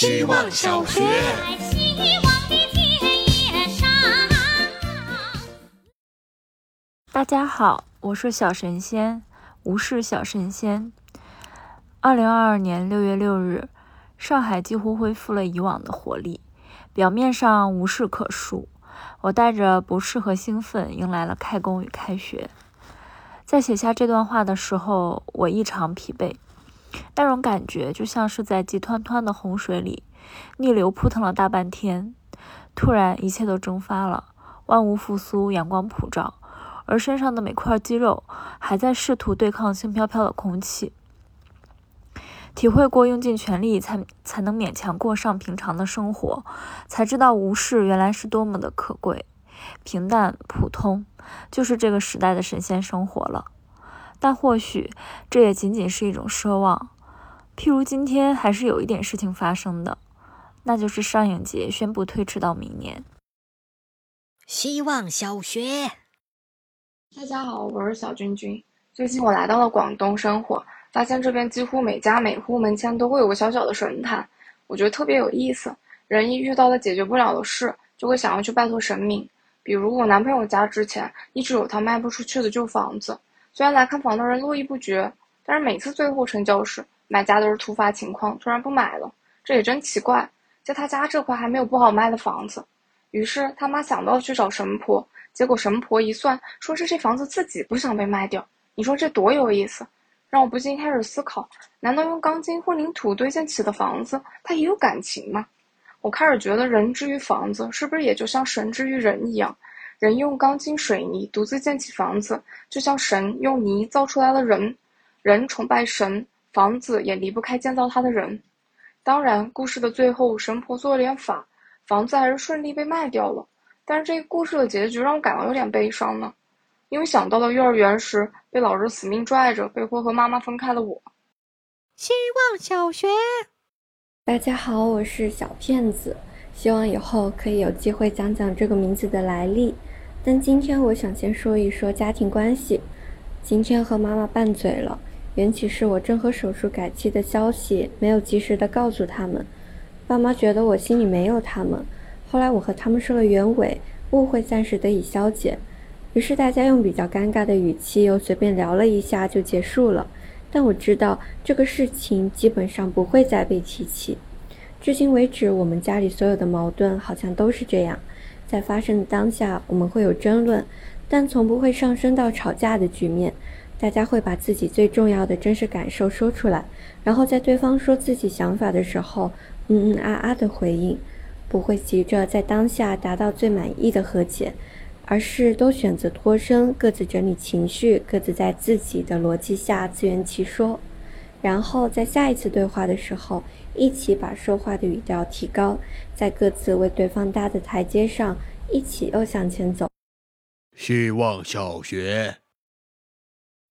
希望小学。大家好，我是小神仙，无事小神仙。二零二二年六月六日，上海几乎恢复了以往的活力，表面上无事可述。我带着不适和兴奋迎来了开工与开学。在写下这段话的时候，我异常疲惫，那种感觉就像是在急湍湍的洪水里逆流扑腾了大半天，突然一切都蒸发了，万物复苏，阳光普照。而身上的每块肌肉还在试图对抗轻飘飘的空气。体会过用尽全力才才能勉强过上平常的生活，才知道无视原来是多么的可贵。平淡普通，就是这个时代的神仙生活了。但或许这也仅仅是一种奢望。譬如今天还是有一点事情发生的，那就是上影节宣布推迟到明年。希望小学。大家好，我是小君君。最近我来到了广东生活，发现这边几乎每家每户门前都会有个小小的神坛，我觉得特别有意思。人一遇到了解决不了的事，就会想要去拜托神明。比如我男朋友家之前一直有套卖不出去的旧房子，虽然来看房的人络绎不绝，但是每次最后成交时，买家都是突发情况，突然不买了。这也真奇怪，在他家这块还没有不好卖的房子。于是他妈想到去找神婆。结果神婆一算，说是这房子自己不想被卖掉。你说这多有意思，让我不禁开始思考：难道用钢筋混凝土堆建起的房子，它也有感情吗？我开始觉得，人之于房子，是不是也就像神之于人一样？人用钢筋水泥独自建起房子，就像神用泥造出来了人。人崇拜神，房子也离不开建造它的人。当然，故事的最后，神婆做了点法，房子还是顺利被卖掉了。但是这个故事的结局让我感到有点悲伤呢，因为想到了幼儿园时被老师死命拽着，被迫和妈妈分开的我。希望小学，大家好，我是小骗子，希望以后可以有机会讲讲这个名字的来历。但今天我想先说一说家庭关系。今天和妈妈拌嘴了，缘起是我正和手术改期的消息没有及时的告诉他们，爸妈觉得我心里没有他们。后来我和他们说了原委，误会暂时得以消解，于是大家用比较尴尬的语气又随便聊了一下就结束了。但我知道这个事情基本上不会再被提起。至今为止，我们家里所有的矛盾好像都是这样，在发生的当下我们会有争论，但从不会上升到吵架的局面。大家会把自己最重要的真实感受说出来，然后在对方说自己想法的时候，嗯嗯啊啊的回应。不会急着在当下达到最满意的和解，而是都选择脱身，各自整理情绪，各自在自己的逻辑下自圆其说，然后在下一次对话的时候，一起把说话的语调提高，在各自为对方搭的台阶上，一起又向前走。希望小学，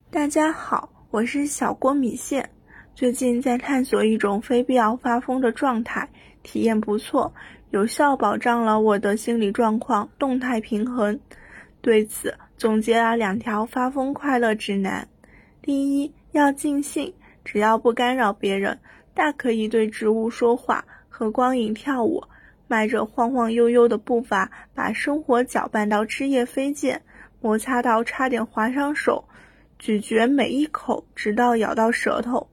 大家好，我是小郭米线，最近在探索一种非必要发疯的状态，体验不错。有效保障了我的心理状况动态平衡，对此总结了两条发疯快乐指南：第一，要尽兴，只要不干扰别人，大可以对植物说话和光影跳舞，迈着晃晃悠悠的步伐，把生活搅拌到枝叶飞溅，摩擦到差点划伤手，咀嚼每一口，直到咬到舌头。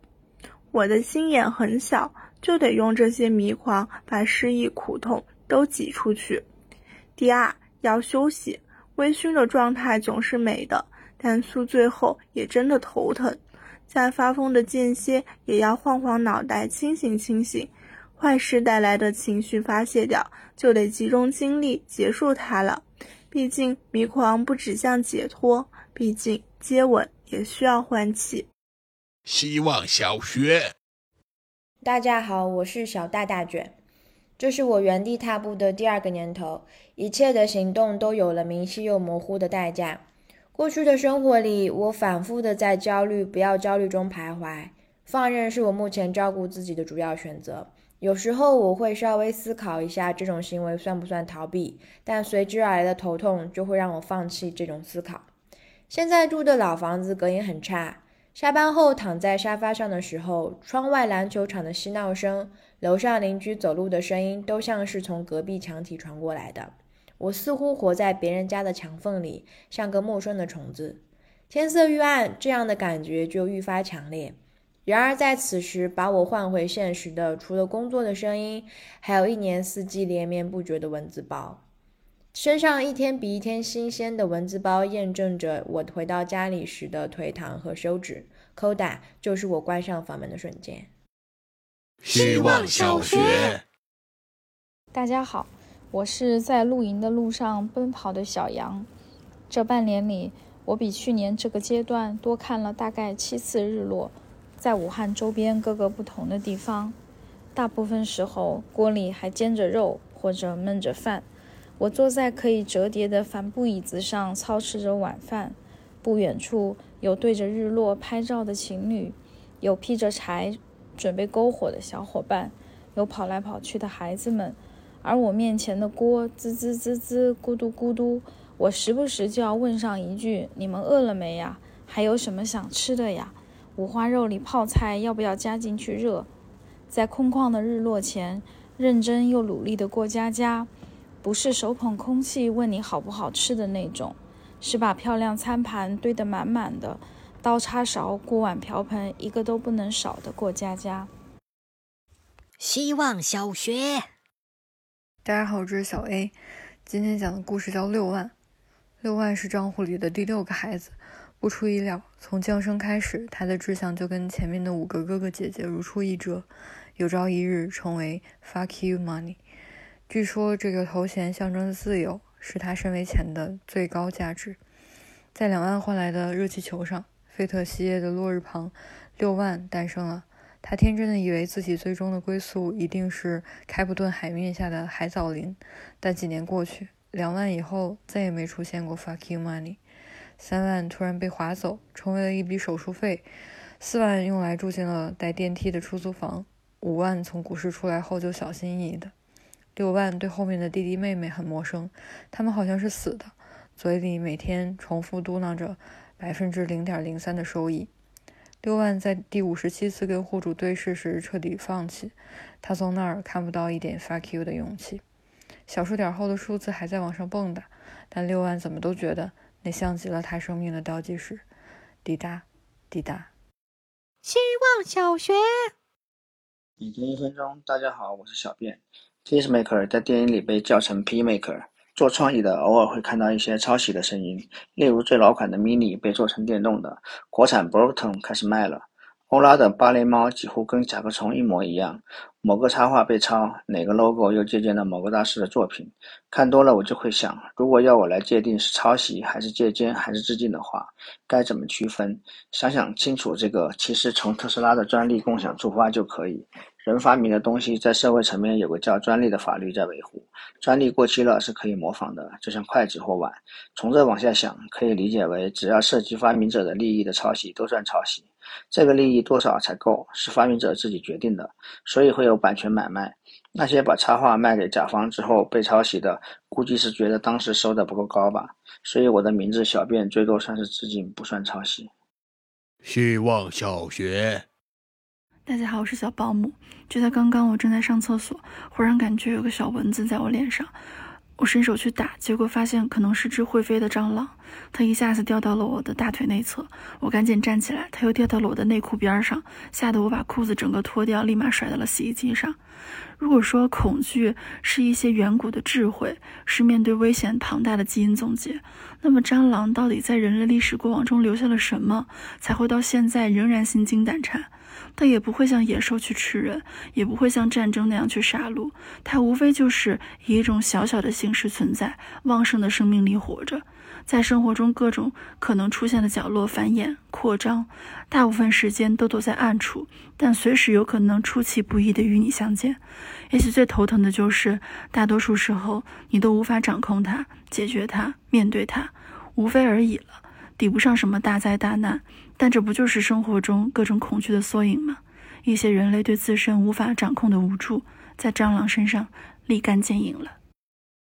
我的心眼很小。就得用这些迷狂把失意苦痛都挤出去。第二，要休息。微醺的状态总是美的，但宿醉后也真的头疼。在发疯的间歇，也要晃晃脑袋，清醒清醒。坏事带来的情绪发泄掉，就得集中精力结束它了。毕竟迷狂不指向解脱，毕竟接吻也需要换气。希望小学。大家好，我是小大大卷，这是我原地踏步的第二个年头，一切的行动都有了明晰又模糊的代价。过去的生活里，我反复的在焦虑不要焦虑中徘徊，放任是我目前照顾自己的主要选择。有时候我会稍微思考一下这种行为算不算逃避，但随之而来的头痛就会让我放弃这种思考。现在住的老房子隔音很差。下班后躺在沙发上的时候，窗外篮球场的嬉闹声、楼上邻居走路的声音都像是从隔壁墙体传过来的。我似乎活在别人家的墙缝里，像个陌生的虫子。天色愈暗，这样的感觉就愈发强烈。然而在此时，把我换回现实的，除了工作的声音，还有一年四季连绵不绝的蚊子包。身上一天比一天新鲜的蚊子包，验证着我回到家里时的颓唐和羞耻。扣打，就是我关上房门的瞬间。希望小学，大家好，我是在露营的路上奔跑的小羊。这半年里，我比去年这个阶段多看了大概七次日落，在武汉周边各个不同的地方。大部分时候，锅里还煎着肉或者焖着饭。我坐在可以折叠的帆布椅子上，操持着晚饭。不远处有对着日落拍照的情侣，有劈着柴准备篝火的小伙伴，有跑来跑去的孩子们。而我面前的锅滋滋滋滋，咕嘟咕嘟。我时不时就要问上一句：“你们饿了没呀？还有什么想吃的呀？五花肉里泡菜要不要加进去热？”在空旷的日落前，认真又努力的过家家。不是手捧空气问你好不好吃的那种，是把漂亮餐盘堆得满满的，刀叉勺、锅碗瓢盆一个都不能少的过家家。希望小学，大家好，我是小 A，今天讲的故事叫六万。六万是账户里的第六个孩子，不出意料，从降生开始，他的志向就跟前面的五个哥哥姐姐如出一辙，有朝一日成为 Fuck you money。据说这个头衔象征着自由，是他身为钱的最高价值。在两万换来的热气球上，费特西耶的落日旁，六万诞生了。他天真的以为自己最终的归宿一定是开普敦海面下的海藻林。但几年过去，两万以后再也没出现过 fuck you money。三万突然被划走，成为了一笔手术费。四万用来住进了带电梯的出租房。五万从股市出来后就小心翼翼的。六万对后面的弟弟妹妹很陌生，他们好像是死的，嘴里每天重复嘟囔着百分之零点零三的收益。六万在第五十七次跟户主对视时彻底放弃，他从那儿看不到一点 fuck you 的勇气。小数点后的数字还在往上蹦跶，但六万怎么都觉得那像极了他生命的倒计时，滴答滴答。希望小学，每天一分钟，大家好，我是小便。Peacemaker 在电影里被叫成 P-maker，做创意的偶尔会看到一些抄袭的声音，例如最老款的 Mini 被做成电动的，国产 Broton 开始卖了，欧拉的芭蕾猫几乎跟甲壳虫一模一样。某个插画被抄，哪个 logo 又借鉴了某个大师的作品，看多了我就会想，如果要我来界定是抄袭还是借鉴还是致敬的话，该怎么区分？想想清楚这个，其实从特斯拉的专利共享出发就可以。人发明的东西在社会层面有个叫专利的法律在维护，专利过期了是可以模仿的，就像筷子或碗。从这往下想，可以理解为只要涉及发明者的利益的抄袭都算抄袭。这个利益多少才够，是发明者自己决定的，所以会有版权买卖。那些把插画卖给甲方之后被抄袭的，估计是觉得当时收的不够高吧。所以我的名字小便最多算是致敬，不算抄袭。希望小学。大家好，我是小保姆。就在刚刚，我正在上厕所，忽然感觉有个小蚊子在我脸上，我伸手去打，结果发现可能是只会飞的蟑螂，它一下子掉到了我的大腿内侧，我赶紧站起来，它又掉到了我的内裤边上，吓得我把裤子整个脱掉，立马甩到了洗衣机上。如果说恐惧是一些远古的智慧，是面对危险庞大的基因总结，那么蟑螂到底在人类历史过往中留下了什么，才会到现在仍然心惊胆颤？它也不会像野兽去吃人，也不会像战争那样去杀戮。它无非就是以一种小小的形式存在，旺盛的生命力活着，在生活中各种可能出现的角落繁衍扩张。大部分时间都躲在暗处，但随时有可能出其不意的与你相见。也许最头疼的就是，大多数时候你都无法掌控它、解决它、面对它，无非而已了，抵不上什么大灾大难。但这不就是生活中各种恐惧的缩影吗？一些人类对自身无法掌控的无助，在蟑螂身上立竿见影了。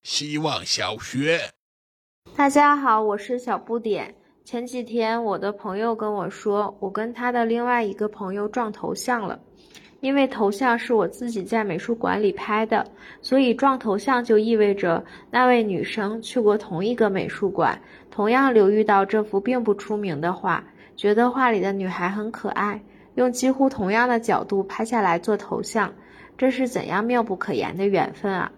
希望小学，大家好，我是小不点。前几天我的朋友跟我说，我跟他的另外一个朋友撞头像了。因为头像是我自己在美术馆里拍的，所以撞头像就意味着那位女生去过同一个美术馆，同样留意到这幅并不出名的画，觉得画里的女孩很可爱，用几乎同样的角度拍下来做头像，这是怎样妙不可言的缘分啊！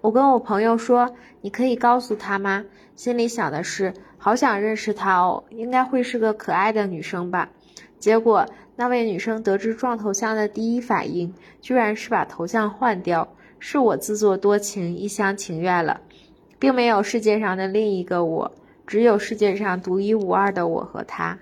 我跟我朋友说：“你可以告诉他吗？”心里想的是：“好想认识她哦，应该会是个可爱的女生吧。”结果。那位女生得知撞头像的第一反应，居然是把头像换掉。是我自作多情、一厢情愿了，并没有世界上的另一个我，只有世界上独一无二的我和她。